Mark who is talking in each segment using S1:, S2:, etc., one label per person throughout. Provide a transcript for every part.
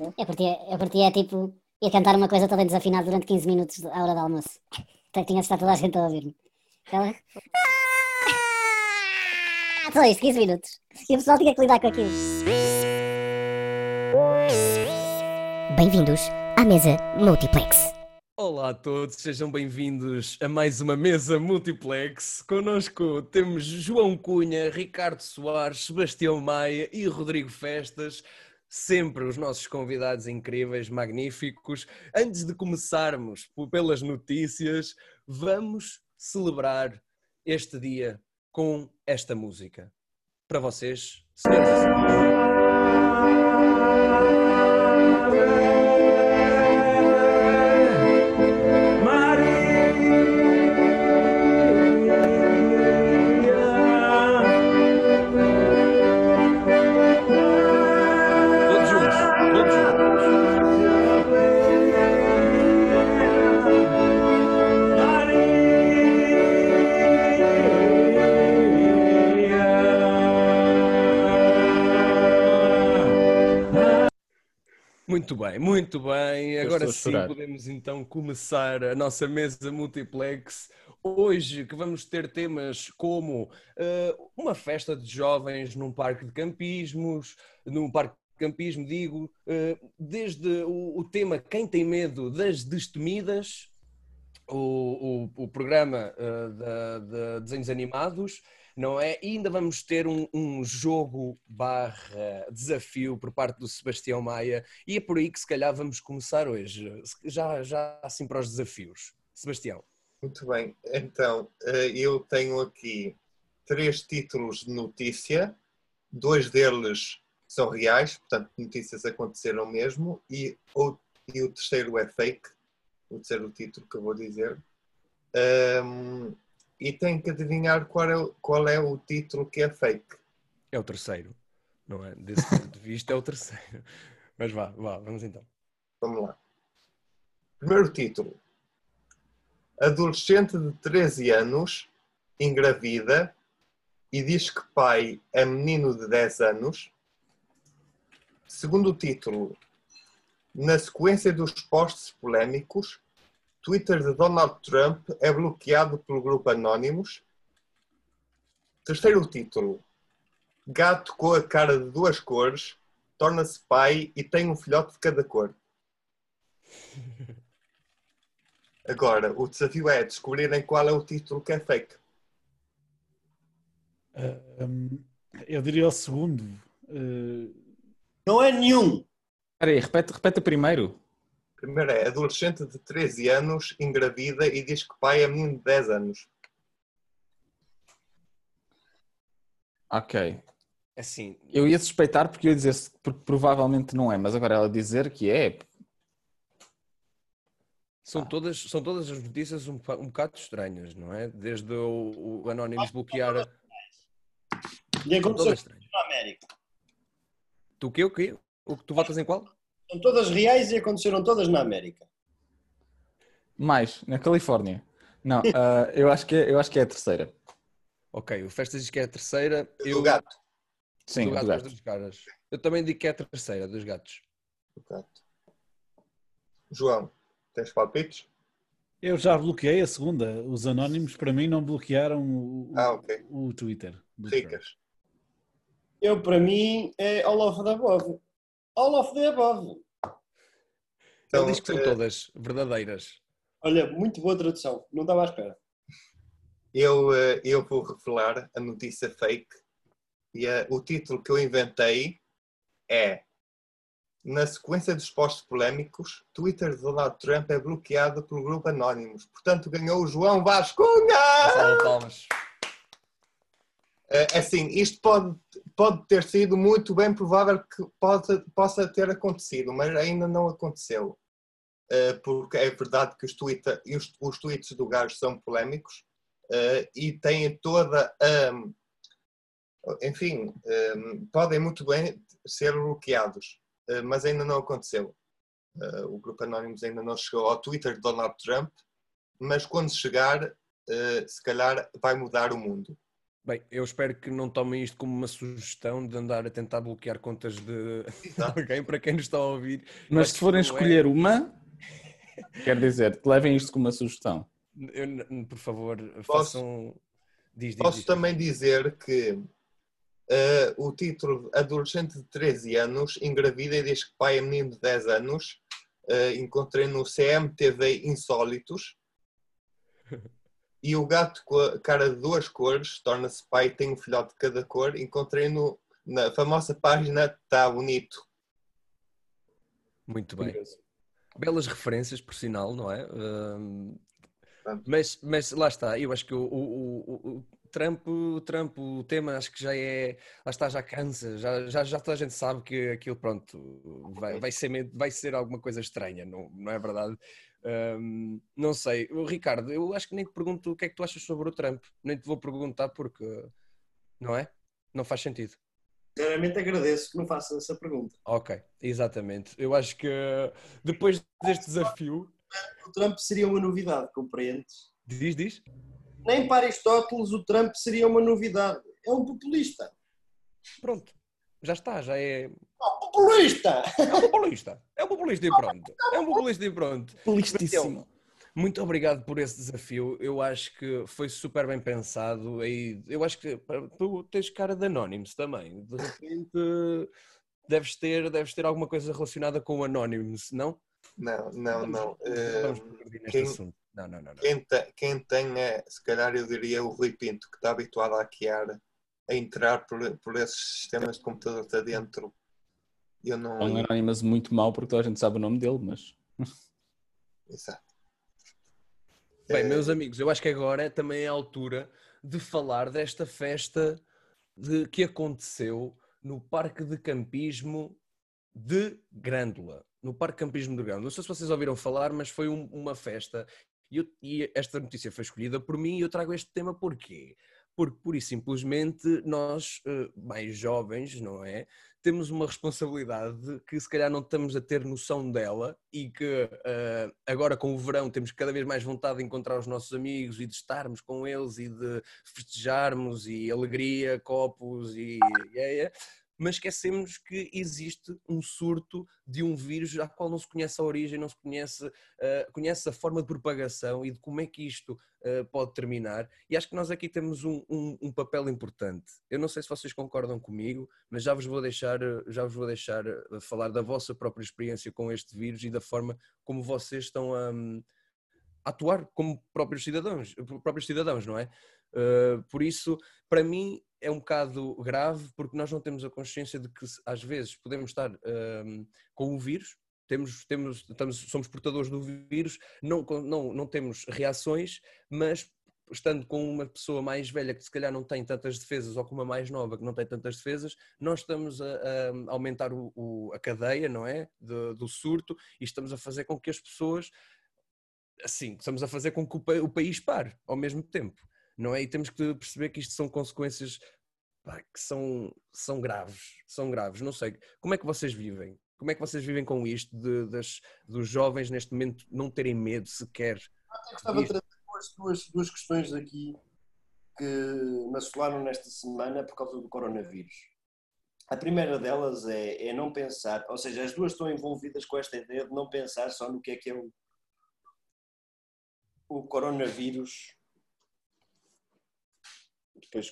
S1: Eu partia, eu partia é tipo, ia cantar uma coisa toda desafinada durante 15 minutos à hora do almoço. Que tinha estar toda a gente a ouvir-me. Ela... Ah, Só isto, 15 minutos. E o pessoal tinha que lidar com aquilo. Bem-vindos à mesa Multiplex.
S2: Olá a todos, sejam bem-vindos a mais uma mesa multiplex. Connosco temos João Cunha, Ricardo Soares, Sebastião Maia e Rodrigo Festas. Sempre os nossos convidados incríveis, magníficos. Antes de começarmos pelas notícias, vamos celebrar este dia com esta música. Para vocês, senhoras e senhores. Muito bem, muito bem.
S3: Eu
S2: Agora sim podemos então começar a nossa mesa multiplex. Hoje que vamos ter temas como eh, uma festa de jovens num parque de campismos, num parque de campismo, digo, eh, desde o, o tema Quem tem medo das destemidas, o, o, o programa eh, da- de desenhos animados, não é? E ainda vamos ter um, um jogo barra desafio por parte do Sebastião Maia e é por aí que se calhar vamos começar hoje, já, já assim para os desafios. Sebastião.
S4: Muito bem, então eh, eu tenho aqui três títulos de notícia, dois deles são reais, portanto, notícias aconteceram mesmo, e e o terceiro é fake, o terceiro título que eu vou dizer. Ahm, e tenho que adivinhar qual é, qual é o título que é fake.
S2: É o terceiro, não é? Desse ponto de vista é o terceiro. Mas vá, vá, vamos então.
S4: Vamos lá. Primeiro título. Adolescente de 13 anos engravida e diz que pai é menino de 10 anos. Segundo título. Na sequência dos posts polémicos, Twitter de Donald Trump é bloqueado pelo grupo Anonymous. Terceiro título. Gato com a cara de duas cores torna-se pai e tem um filhote de cada cor. Agora, o desafio é descobrirem qual é o título que é fake.
S3: Ah, hum, eu diria o segundo. Ah,
S5: Não é nenhum.
S3: Espera aí, repete, repete primeiro.
S4: Primeiro é adolescente de 13 anos, engravida e diz que pai é menino de 10 anos.
S3: Ok.
S2: Assim,
S3: Eu ia suspeitar porque eu ia dizer porque provavelmente não é, mas agora ela dizer que é.
S2: são todas, são todas as notícias um, um bocado estranhas, não é? Desde o, o Anonymous bloquear.
S5: E aconteceu na América.
S2: Tu quê? O quê? O que tu votas em qual?
S5: São todas reais e aconteceram todas na América.
S3: Mais, na Califórnia. Não, ah, eu, acho que é, eu acho que é a terceira.
S2: Ok, o Festas diz que é a terceira.
S4: O
S2: Eu,
S4: gato.
S3: Sim,
S2: do
S3: do
S2: gato duas caras. Eu também digo que é a terceira dos gatos.
S4: O gato. João, tens palpites?
S6: Eu já bloqueei a segunda. Os anónimos, para mim, não bloquearam o, o-
S4: Ah, ok.
S6: o Twitter.
S4: Ricas.
S5: Eu, para mim, é of the above. All of the above.
S4: Então,
S2: Ele diz que são
S4: eh,
S2: todas verdadeiras.
S5: Olha, muito boa tradução. Não estava à espera.
S4: Eu, eh, eu vou revelar a notícia fake e eh, o título que eu inventei é Na sequência dos posts polémicos, Twitter de Donald Trump é bloqueado pelo grupo Anonymous. Portanto, ganhou o João Vascunha!
S2: Salve palmas.
S4: É assim, isto pode, pode ter sido muito bem provável que pode, possa ter acontecido, mas ainda não aconteceu. Eh, Porque é verdade que os, e os, os tweets do gajo são polémicos eh, e têm toda a. Enfim, eh, podem muito bem ser bloqueados, eh, mas ainda não aconteceu. Eh, O grupo Anonymous ainda não chegou ao Twitter de Donald Trump, mas quando chegar, eh, se calhar vai mudar o mundo.
S2: Bem, eu espero que não tomem isto como uma sugestão de andar a tentar bloquear contas de alguém para quem nos está a ouvir.
S3: Mas se forem
S2: é-
S3: escolher uma, quer dizer, levem isto como uma sugestão.
S2: eu por favor, façam. Diz, diz,
S4: Posso
S2: diz.
S4: também dizer que eh, o título Adolescente de 13 anos engravida e diz que pai é menino de 10 anos. eh, encontrei no CMTV Insólitos. E o gato com a cara de duas cores torna-se pai e tem um filhote de cada cor. Encontrei no, na famosa página Tá Bonito.
S2: Muito bem.
S3: Curioso.
S2: Belas referências, por sinal, não é?
S4: Pronto.
S2: mas, mas lá está, eu acho que o, o, o, o Trump, o Trump, o tema acho que já é, lá está, já cansa, já, já, já toda a gente sabe que aquilo, pronto, vai, vai, ser, vai ser alguma coisa estranha, não, não é verdade? Ahm, não sei, o Ricardo, eu acho que nem te pergunto o que é que tu achas sobre o Trump, nem te vou perguntar porque, não é? Não faz sentido.
S5: Sinceramente agradeço que me faça essa pergunta.
S2: Ok, exatamente. Eu acho que depois deste desafio,
S5: O Trump seria uma novidade, compreendes?
S2: diz, diz.
S5: Nem para Aristóteles o Trump seria uma novidade. É um populista.
S2: Pronto, já está, já é.
S5: Populista!
S2: É um populista. É um populista e pronto. É um populista e pronto.
S3: Felicíssimo.
S2: Muito obrigado por esse desafio. Eu acho que foi super bem pensado. E eu acho que tu tens cara de Anonymous também. De repente deves ter, deves ter alguma coisa relacionada com o Anonymous, não?
S4: Não, não, não. Eh,
S2: Vamos progredir neste
S4: quem-
S2: assunto. Não, não, não. não.
S4: Quem, te- quem tem é, se calhar eu diria, o Rui Pinto, que está habituado a hackear, a entrar por, por esses sistemas de computador está dentro. Eu não.
S3: É um Anonymous muito mau porque toda a gente sabe o nome dele, mas
S4: Exato.
S2: Bem,
S4: Eh,
S2: meus amigos, eu acho que agora também é a altura de falar desta festa de, que aconteceu no Parque de Campismo de Grândola. No Parque de Campismo de Grândola. Não sei se vocês ouviram falar, mas foi um- uma festa. E, eu- e esta notícia foi escolhida por mim e eu trago este tema porquê? Porque, pura e simplesmente, nós, eh, mais jovens, não é? Temos uma responsabilidade que se calhar não estamos a ter noção dela e que eh, agora com o verão temos cada vez mais vontade de encontrar os nossos amigos e de estarmos com eles e de festejarmos e alegria, copos e, é, é. Mas esquecemos que existe um surto de um vírus a qual não se conhece a origem, não se conhece, eh, conhece a forma de propagação e de como é que isto eh, pode terminar. E acho que nós aqui temos um, um- um papel importante. Eu não sei se vocês concordam comigo, mas já vos vou deixar, eh, já vos vou deixar falar da vossa própria experiência com este vírus e da forma como vocês estão a, hum, a atuar como próprios cidadãos, próprios cidadãos, não é? Uh, por isso, para mim, é um bocado grave porque nós não temos a consciência de que às vezes podemos estar um, com o vírus, temos, temos, estamos, somos portadores do vírus, não, não, não temos reações, mas estando com uma pessoa mais velha que se calhar não tem tantas defesas ou com uma mais nova que não tem tantas defesas, nós estamos a, a aumentar o- o- a cadeia, não é? Do surto e estamos a fazer com que as pessoas assim, estamos a fazer com que o, o país pare ao mesmo tempo, não é? E temos que perceber que isto são consequências pá, que são, são graves, são graves. Não sei, como é que vocês vivem? Como é que vocês vivem com isto de- das, dos jovens neste momento não terem medo sequer?
S5: Eu gostava de trazer duas, duas, duas questões aqui que me assolaram nesta semana por causa do coronavírus. A primeira delas é, é não pensar, ou seja, as duas estão envolvidas com esta ideia de não pensar só no que é que é o, o coronavírus. Depois.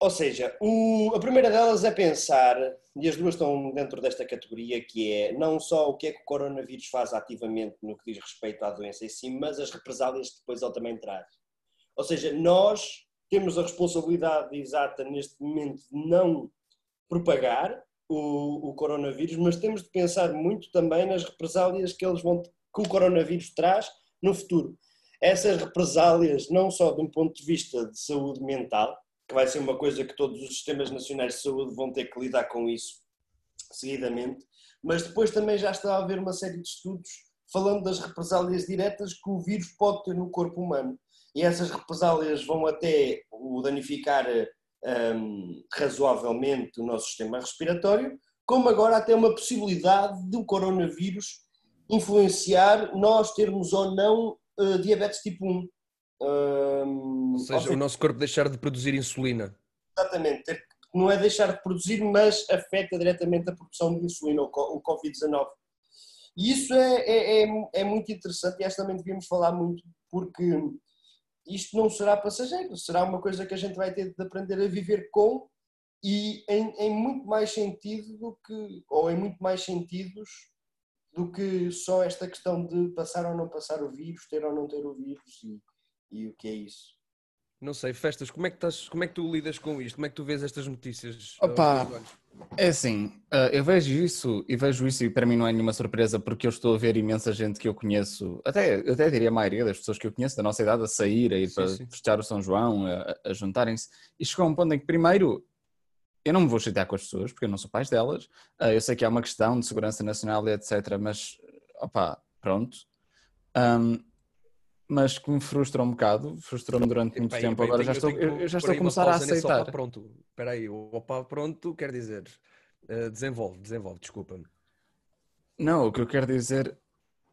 S5: Ou seja, o- a primeira delas é pensar, e as duas estão dentro desta categoria, que é não só o que é que o coronavírus faz ativamente no que diz respeito à doença em si, mas as represálias que depois ele também traz. Ou seja, nós temos a responsabilidade exata neste momento de não propagar o, o coronavírus, mas temos de pensar muito também nas represálias que eles vão que o coronavírus traz no futuro. Essas represálias, não só de um ponto de vista de saúde mental, que vai ser uma coisa que todos os sistemas nacionais de saúde vão ter que lidar com isso seguidamente, mas depois também já está a haver uma série de estudos falando das represálias diretas que o vírus pode ter no corpo humano. E essas represálias vão até o danificar hum, razoavelmente o nosso sistema respiratório, como agora até uma possibilidade do coronavírus influenciar nós termos ou não eh, diabetes tipo 1. hum,
S2: Ou seja, o nosso corpo deixar de produzir insulina.
S5: Exatamente. Não é deixar de produzir, mas afeta diretamente a produção de insulina, o Covid-19. E isso é, é, é, é muito interessante e acho que também devíamos falar muito, porque isto não será passageiro, será uma coisa que a gente vai ter de aprender a viver com e em, em muito mais sentido do que, ou em muito mais sentidos do que só esta questão de passar ou não passar o vírus, ter ou não ter o vírus e, e o que é isso.
S2: Não sei, festas, como é, que estás, como é que tu lidas com isto? Como é que tu vês estas notícias?
S3: Opa.
S2: teus olhos?
S3: É assim, ah, eu vejo isso e vejo isso e para mim não é nenhuma surpresa porque eu estou a ver imensa gente que eu conheço, até, eu até diria a maioria das pessoas que eu conheço da nossa idade a sair, a ir
S2: Sim,
S3: para
S2: sim.
S3: festejar o São João, a, a juntarem-se e chegou a um ponto em que primeiro eu não me vou chatear com as pessoas porque eu não sou pais delas, ah, eu sei que há uma questão de segurança nacional e etc, mas opá, pronto. Ahm, mas que me frustra um bocado, frustrou-me durante muito
S2: Epá,
S3: tempo,
S2: epá,
S3: agora
S2: eu
S3: já
S2: tenho-
S3: estou,
S2: eu tenho
S3: eu já estou a começar a
S2: nesse opa
S3: aceitar.
S2: pronto. Espera aí, o opa pronto quer dizer, eh, desenvolve, desenvolve, desculpa-me.
S3: Não, o que eu quero dizer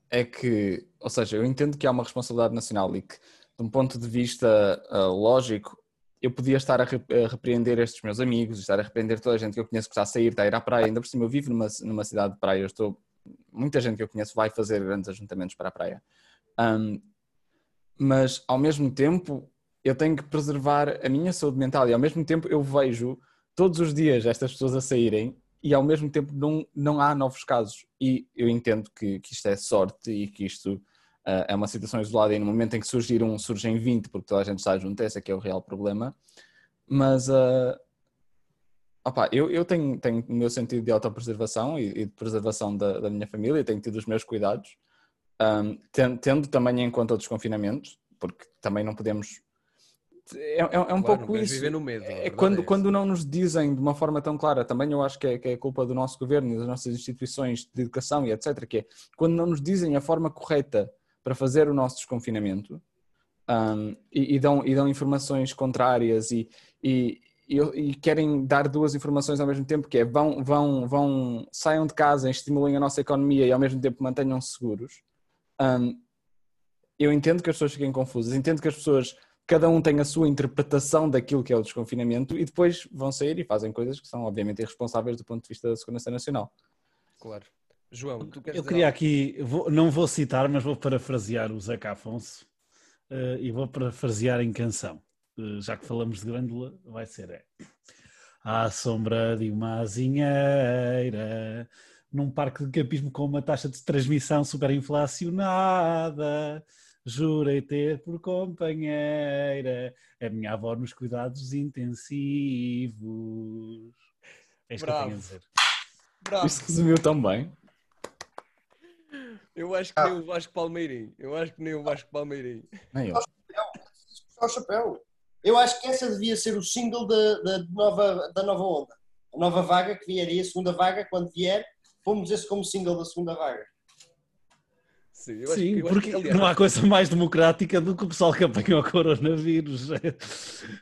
S3: é que, ou seja, eu entendo que há uma responsabilidade nacional e que, de um ponto de vista ah, lógico, eu podia estar a, re- a repreender estes meus amigos, estar a repreender toda a gente que eu conheço que está a sair, está a ir à praia. Ainda por cima, eu vivo numa, numa cidade de praia, estou, muita gente que eu conheço vai fazer grandes ajuntamentos para a praia. Ahm, mas, ao mesmo tempo, eu tenho que preservar a minha saúde mental e, ao mesmo tempo, eu vejo todos os dias estas pessoas a saírem e ao mesmo tempo não, não há novos casos. E eu entendo que, que isto é sorte e que isto ah, é uma situação isolada e no momento em que surgir um, surgem 20 porque toda a gente está junto, esse é que é o real problema. Mas ah, opá, eu, eu tenho, tenho o meu sentido de autopreservação e, e de preservação da, da minha família, tenho tido os meus cuidados, Ahm, ten- tendo também em conta o desconfinamento, porque também não podemos. É, é- é um
S2: Claro,
S3: pouco isso.
S2: viver no medo. a
S3: É
S2: verdade
S3: quando,
S2: essa.
S3: quando não nos dizem de uma forma tão clara, também eu acho que é, que é culpa do nosso governo e das nossas instituições de educação e etc., que é quando não nos dizem a forma correta para fazer o nosso desconfinamento hum, e, e dão, e dão informações contrárias e, e, e, querem dar duas informações ao mesmo tempo, que é vão, vão, vão, saiam de casa, estimulem a nossa economia e ao mesmo tempo mantenham-se seguros. hum, eu entendo que as pessoas fiquem confusas, entendo que as pessoas cada um tem a sua interpretação daquilo que é o desconfinamento e depois vão sair e fazem coisas que são obviamente irresponsáveis do ponto de vista da segurança nacional.
S2: Claro. João, tu queres
S6: Eu queria
S2: algo?
S6: aqui, vou- não vou citar, mas vou parafrasear o Zeca Afonso eh, e vou parafrasear em canção. Eh, já que falamos de Grândola, vai ser é. À sombra de uma azinheira, num parque de campismo com uma taxa de transmissão superinflacionada, jurei ter por companheira a minha avó nos cuidados intensivos. É isto que eu tenho a
S2: Bravo.
S6: dizer.
S2: Bravo.
S3: Isso resumiu tão bem.
S2: Eu acho que nem o Vasco Palmeirim. Eu acho que nem o Vasco Palmeirim.
S3: Nem eu.
S5: O chapéu. Eu acho que essa devia ser o single da, da, nova, da nova onda. A nova vaga que vier e a segunda vaga, quando vier, pomos esse como single da segunda vaga.
S2: Sim, eu acho
S6: Sim,
S2: que, eu acho
S6: porque
S2: que,
S6: não há coisa mais democrática do que o pessoal que apanhou o coronavírus.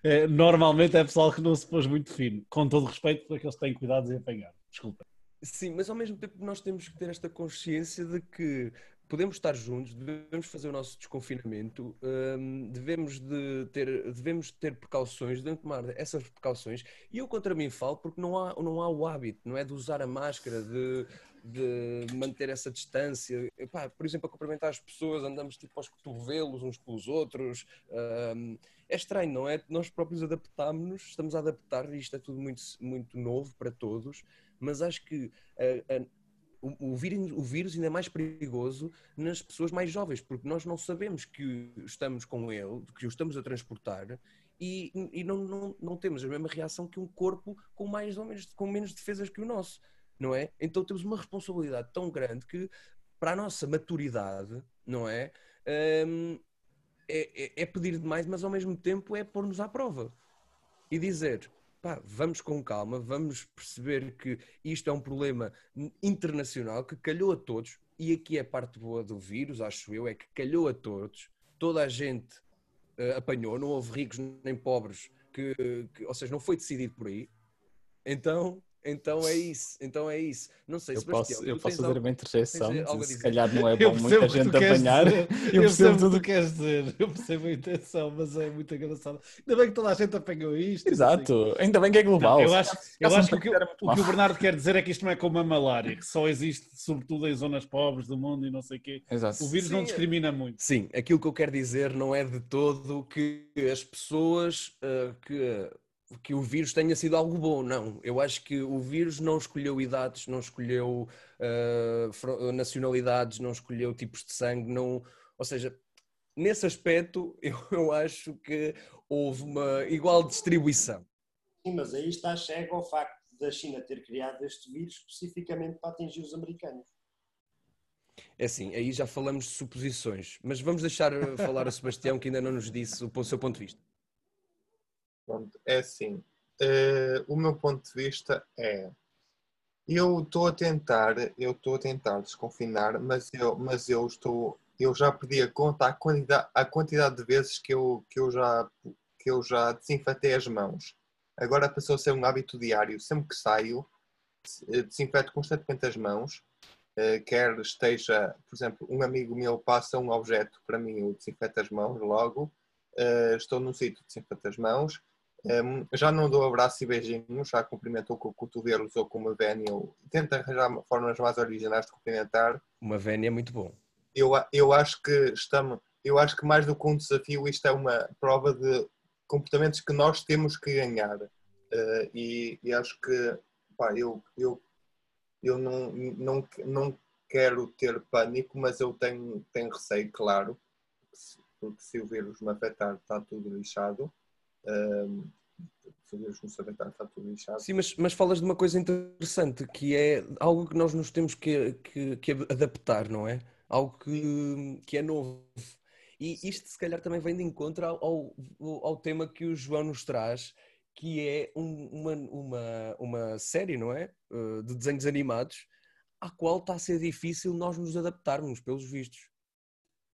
S6: É, normalmente é pessoal que não se pôs muito fino, com todo o respeito por aqueles que têm cuidados em apanhar. Desculpa.
S2: Sim, mas ao mesmo tempo nós temos que ter esta consciência de que podemos estar juntos, devemos fazer o nosso desconfinamento, hum, devemos, de ter, devemos ter precauções, devemos tomar essas precauções. E eu contra mim falo porque não há, não há o hábito, não é de usar a máscara, de, de manter essa distância. Epá, por exemplo, a cumprimentar as pessoas, andamos tipo aos cotovelos uns com os outros. hum, é estranho, não é? Nós próprios adaptámos-nos, estamos a adaptar, e isto é tudo muito, muito novo para todos, mas acho que a- a- o, o vírus, o vírus ainda é mais perigoso nas pessoas mais jovens, porque nós não sabemos que estamos com ele, que o estamos a transportar e, e não, não, não temos a mesma reação que um corpo com mais ou menos com menos defesas que o nosso, não é? Então temos uma responsabilidade tão grande que para a nossa maturidade, não é? Hum, é, é- é pedir demais, mas ao mesmo tempo é pôr-nos à prova e dizer pá, vamos com calma, vamos perceber que isto é um problema internacional que calhou a todos, e aqui é a parte boa do vírus, acho eu, é que calhou a todos, toda a gente eh, apanhou, não houve ricos nem pobres, que, que- ou seja, não foi decidido por aí. Então Então é isso, então é isso. Não sei,
S3: Eu
S2: Sebastião,
S3: posso, eu posso fazer
S2: al-
S3: uma interjeição,
S2: algo
S3: se calhar não é bom muita gente apanhar. Eu percebo
S6: o que
S3: tudo.
S6: tu queres dizer. Eu percebo a intenção, mas é muito engraçado. Ainda bem que toda a gente apanhou isto.
S3: Exato, ainda bem que é global.
S6: Não, eu acho, eu acho que o que, o que o. Bernardo quer dizer é que isto não é como a malária, que só existe sobretudo em zonas pobres do mundo e não sei o quê.
S3: Exato.
S6: O vírus não
S2: Sim,
S6: discrimina muito.
S2: Sim, aquilo que eu quero dizer não é de todo que as pessoas ah, que, que o vírus tenha sido algo bom, não. Eu acho que o vírus não escolheu idades, não escolheu fro- nacionalidades, não escolheu tipos de sangue, não, ou seja, nesse aspecto eu, eu acho que houve uma igual distribuição.
S5: Sim, mas aí está cego ao facto da China ter criado este vírus especificamente para atingir os americanos.
S2: É assim, aí já falamos de suposições, mas vamos deixar ah, falar a Sebastião que ainda não nos disse o seu ponto de vista.
S4: Pronto, é assim. eh, o meu ponto de vista é. Eu estou a tentar, eu estou a tentar desconfinar, mas eu, mas eu estou, eu já perdi a conta à quantidade, à quantidade de vezes que eu, que eu já, que eu já desinfetei as mãos. Agora passou a ser um hábito diário. Sempre que saio, eh, desinfeto constantemente as mãos. Eh, Quer esteja, por exemplo, um amigo meu passa um objeto para mim, eu desinfeto as mãos logo. Estou num sítio, desinfeto as mãos. Um, já não dou abraço e beijinhos, já cumprimentou com cotovelos ou com uma vénia. Eu tento arranjar formas mais originais de cumprimentar.
S2: Uma vénia é muito bom.
S4: Eu, eu acho que estamos, eu acho que mais do que um desafio, isto é uma prova de comportamentos que nós temos que ganhar. Uh, e, e acho que pá, eu, eu, eu não, não, não quero ter pânico, mas eu tenho, tenho receio, claro, porque se o vírus me afetar está tudo lixado. Um, tudo lixado.
S2: Sim, mas, mas falas de uma coisa interessante, que é algo que nós nos temos que, que, que adaptar, não é? Algo que, que é novo. E isto, se calhar, também vem de encontro ao, ao, ao tema que o João nos traz, que é um- uma, uma, uma série, não é? Uh, De desenhos animados, à qual está a ser difícil nós nos adaptarmos, pelos vistos.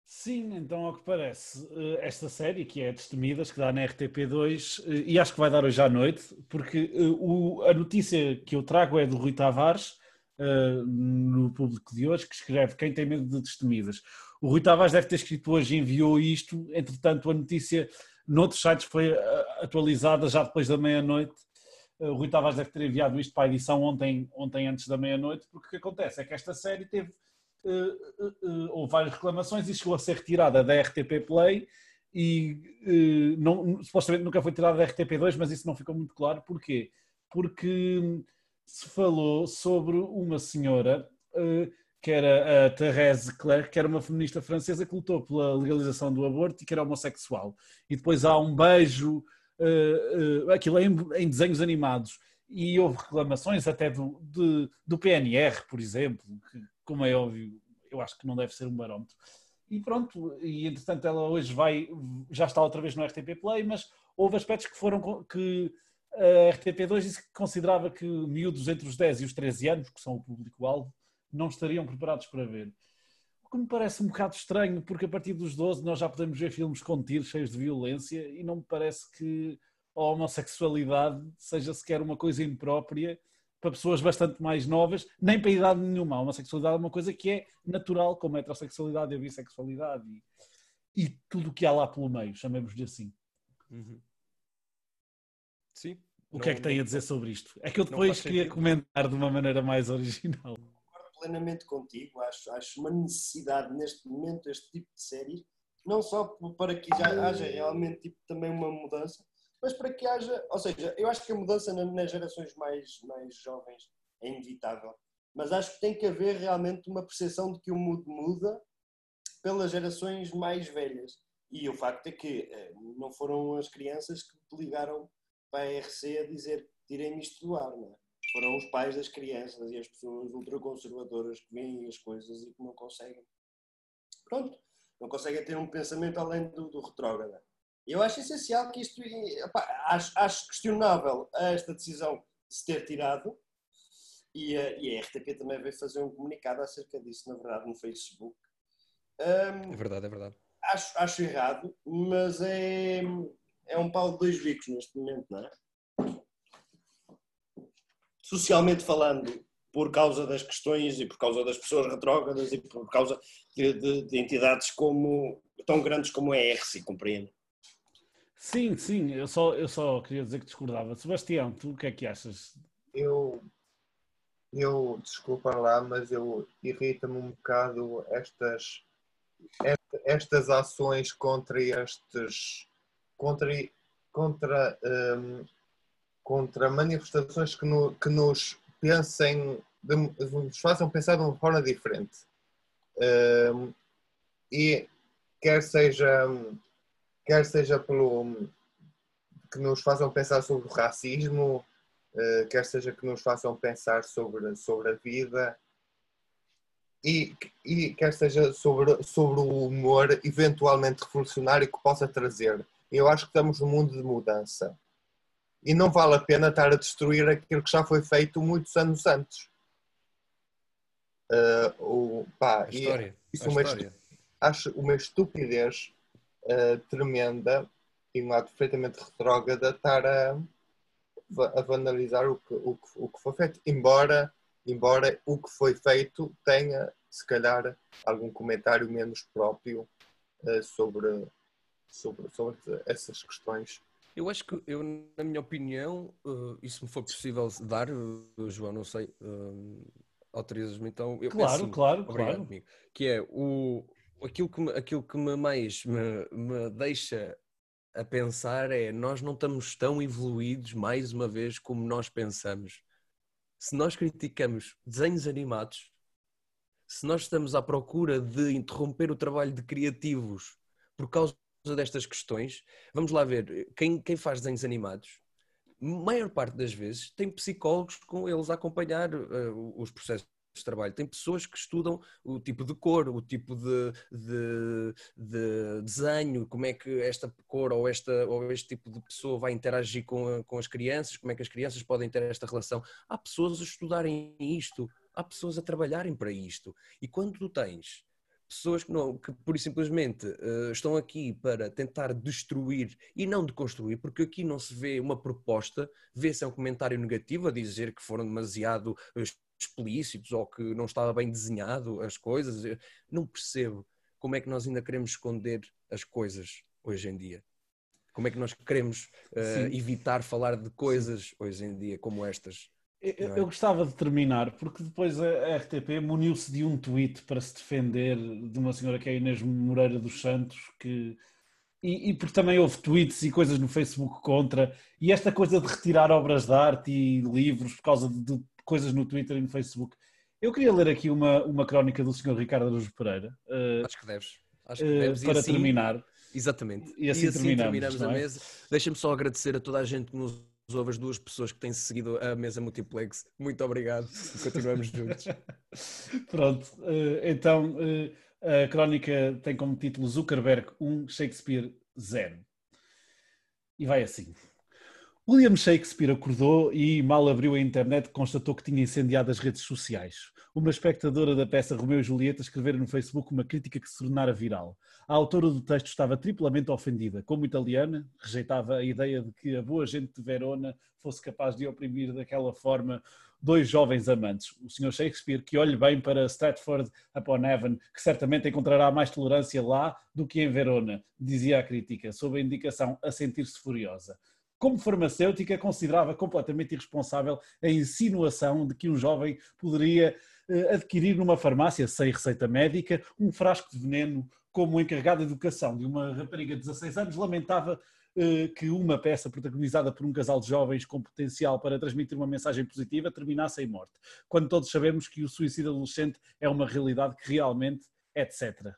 S6: Sim, então ao que parece, eh, esta série que é Destemidas, que dá na RTP2, eh, e acho que vai dar hoje à noite, porque eh, o- a notícia que eu trago é do Rui Tavares, no público de hoje, que escreve Quem tem medo de Destemidas. O Rui Tavares deve ter escrito hoje enviou isto, entretanto a notícia noutros sites foi atualizada já depois da meia-noite. O Rui Tavares deve ter enviado isto para a edição ontem, ontem antes da meia-noite, porque o que acontece é que esta série teve houve várias reclamações e chegou a ser retirada da RTP Play e eh, não, supostamente nunca foi tirada da RTP2, mas isso não ficou muito claro. Porquê? Porque se falou sobre uma senhora eh, que era a Thérèse Clerc, que era uma feminista francesa que lutou pela legalização do aborto e que era homossexual. E depois há um beijo, eh, eh, aquilo é em desenhos animados. E houve reclamações até do, de- do PNR, por exemplo, que, como é óbvio, eu acho que não deve ser um barómetro. E pronto, e entretanto ela hoje vai, já está outra vez no RTP Play, mas houve aspectos que foram que a RTP2 disse que considerava que miúdos entre os 10 e os 13 anos, que são o público-alvo, não estariam preparados para ver. O que me parece um bocado estranho, porque a partir dos 12 nós já podemos ver filmes com tiros cheios de violência e não me parece que a homossexualidade seja sequer uma coisa imprópria para pessoas bastante mais novas, nem para idade nenhuma. A homossexualidade é uma coisa que é natural, como a heterossexualidade e a bissexualidade e, e tudo o que há lá pelo meio, chamemos-lhe assim.
S2: Sim.
S6: O que é que tem a dizer sobre isto? É que eu
S2: não
S6: depois queria
S2: sentido.
S6: comentar de uma maneira mais original.
S5: Concordo plenamente contigo, acho, acho uma necessidade neste momento este tipo de séries, não só para que já haja realmente tipo, também uma mudança, mas para que haja, ou seja, eu acho que a mudança na- nas gerações mais, mais jovens é inevitável, mas acho que tem que haver realmente uma percepção de que o mundo muda pelas gerações mais velhas. E o facto é que eh, não foram as crianças que ligaram para a RC a dizer tirem isto do ar, não é? foram os pais das crianças e as pessoas ultraconservadoras que veem as coisas e que não conseguem. Pronto, não conseguem ter um pensamento além do, do retrógrado. Eu acho essencial que isto. epá, acho, acho questionável esta decisão de se ter tirado e a, e a RTP também veio fazer um comunicado acerca disso, na verdade, no Facebook. Hum,
S2: É verdade, é verdade.
S5: acho, acho errado, mas é, é um pau de dois bicos neste momento, não é? socialmente falando, por causa das questões e por causa das pessoas retrógradas e por causa de, de, de entidades como, tão grandes como a ERC, compreende?
S6: Sim, sim, eu só, eu só queria dizer que discordava. Sebastião, tu o que é que achas?
S4: Eu, eu desculpa lá, mas eu irrita-me um bocado estas, est- estas ações contra estes contra, contra, hum, contra manifestações que, no- que nos pensem nos façam pensar de uma forma diferente. Hum, e quer seja quer seja pelo que nos façam pensar sobre o racismo, eh, quer seja que nos façam pensar sobre, sobre a vida e, e quer seja sobre, sobre o humor eventualmente revolucionário que possa trazer. Eu acho que estamos num mundo de mudança e não vale a pena estar a destruir aquilo que já foi feito muitos anos antes. Eh, o, pá,
S2: A
S4: e
S2: história.
S4: isso
S2: a
S4: uma
S2: história.
S4: acho uma estupidez eh, tremenda e um ato perfeitamente retrógrada estar a, a banalizar o que, o, que, o que foi feito, embora, embora o que foi feito tenha, se calhar, algum comentário menos próprio eh, sobre, sobre, sobre essas questões.
S2: Eu acho que, eu, na minha opinião, eh, e se me for possível dar, eh, João, não sei, eh, autorizas-me então. Eu,
S6: Claro,
S2: assim,
S6: claro,
S2: obrigado,
S6: claro.
S2: amigo. Que é o, aquilo, que aquilo que me mais me, me deixa a pensar é nós não estamos tão evoluídos, mais uma vez, como nós pensamos. Se nós criticamos desenhos animados, se nós estamos à procura de interromper o trabalho de criativos por causa destas questões, vamos lá ver, quem, quem faz desenhos animados, maior parte das vezes tem psicólogos com eles a acompanhar eh, os processos de trabalho. Tem pessoas que estudam o tipo de cor, o tipo de, de- de desenho, como é que esta cor ou, esta, ou este tipo de pessoa vai interagir com, com as crianças, como é que as crianças podem ter esta relação. Há pessoas a estudarem isto, há pessoas a trabalharem para isto. E quando tu tens pessoas que, não, que pura e simplesmente eh, estão aqui para tentar destruir e não deconstruir, porque aqui não se vê uma proposta, vê-se um comentário negativo a dizer que foram demasiado eh, explícitos ou que não estava bem desenhado as coisas. Eu não percebo como é que nós ainda queremos esconder as coisas hoje em dia. Como é que nós queremos
S6: Sim.
S2: evitar falar de coisas hoje em dia como estas?
S6: Eu,
S2: é?
S6: eu gostava de terminar, porque depois a RTP muniu-se de um tweet para se defender de uma senhora que é a Inês Moreira dos Santos, que. E, e porque também houve tweets e coisas no Facebook contra, e esta coisa de retirar obras de arte e livros por causa de, de coisas no Twitter e no Facebook. Eu queria ler aqui uma, uma crónica do Sr. Ricardo Araújo Pereira, eh,
S2: Acho que deves. Acho que
S6: eh,
S2: deves. E
S6: para
S2: assim-
S6: terminar.
S2: Exatamente.
S6: E assim terminamos, não
S2: a
S6: é?
S2: mesa. Deixa-me só agradecer a toda a gente que nos ouve, as duas pessoas que têm seguido a mesa multiplex. Muito obrigado. Continuamos juntos.
S6: Pronto, eh, então eh, a crónica tem como título Zuckerberg 1, Shakespeare 0. E vai assim. William Shakespeare acordou e, mal abriu a internet, constatou que tinha incendiado as redes sociais. Uma espectadora da peça Romeu e Julieta escrevera no Facebook uma crítica que se tornara viral. A autora do texto estava triplamente ofendida. Como italiana, rejeitava a ideia de que a boa gente de Verona fosse capaz de oprimir daquela forma dois jovens amantes. O Sr. Shakespeare, que olhe bem para Stratford upon Avon, que certamente encontrará mais tolerância lá do que em Verona, dizia a crítica, sob a indicação a sentir-se furiosa. Como farmacêutica, considerava completamente irresponsável a insinuação de que um jovem poderia adquirir numa farmácia, sem receita médica, um frasco de veneno como encarregado de educação de uma rapariga de 16 anos, lamentava eh, que uma peça protagonizada por um casal de jovens com potencial para transmitir uma mensagem positiva terminasse em morte, quando todos sabemos que o suicídio adolescente é uma realidade que realmente, etc.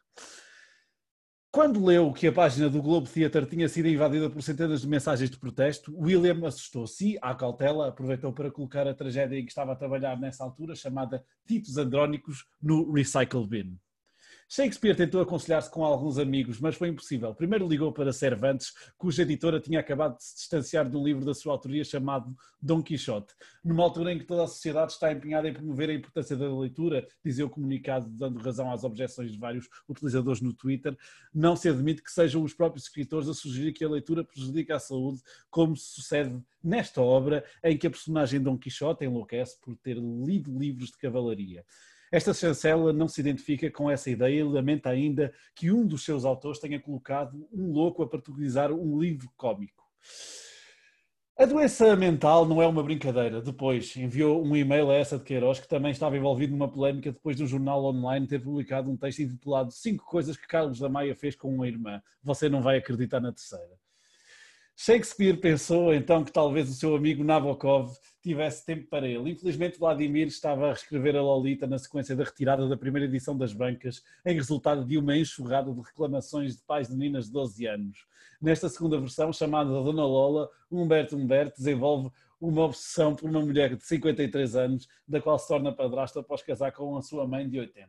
S6: Quando leu que a página do Globo Theatre tinha sido invadida por centenas de mensagens de protesto, William assustou-se à cautela, aproveitou para colocar a tragédia em que estava a trabalhar nessa altura, chamada Titos Andrónicos, no Recycle Bin. Shakespeare tentou aconselhar-se com alguns amigos, mas foi impossível. Primeiro ligou para Cervantes, cuja editora tinha acabado de se distanciar de um livro da sua autoria chamado Dom Quixote. Numa altura em que toda a sociedade está empenhada em promover a importância da leitura, dizia o comunicado, dando razão às objeções de vários utilizadores no Twitter, não se admite que sejam os próprios escritores a sugerir que a leitura prejudica a saúde, como sucede nesta obra, em que a personagem Dom Quixote enlouquece por ter lido livros de cavalaria. Esta chancela não se identifica com essa ideia e lamenta ainda que um dos seus autores tenha colocado um louco a protagonizar um livro cómico. A doença mental não é uma brincadeira. Depois enviou um e-mail a essa de Queiroz, que também estava envolvido numa polémica depois do jornal online ter publicado um texto intitulado Cinco coisas que Carlos da Maia fez com uma irmã. Você não vai acreditar na terceira. Shakespeare pensou então que talvez o seu amigo Nabokov tivesse tempo para ele. Infelizmente, Vladimir estava a escrever a Lolita na sequência da retirada da primeira edição das bancas, em resultado de uma enxurrada de reclamações de pais de meninas de 12 anos. Nesta segunda versão, chamada Dona Lola, Humberto Humberto desenvolve uma obsessão por uma mulher de 53 anos, da qual se torna padrasto após casar com a sua mãe de 80.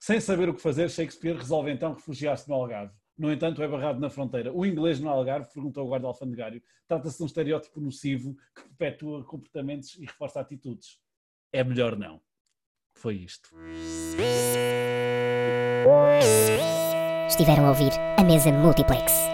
S6: Sem saber o que fazer, Shakespeare resolve então refugiar-se no Algarve. No entanto, é barrado na fronteira. O inglês no Algarve, perguntou o guarda alfandegário, trata-se de um estereótipo nocivo que perpetua comportamentos e reforça atitudes. É melhor não. Foi isto.
S1: Estiveram a ouvir a mesa Multiplex.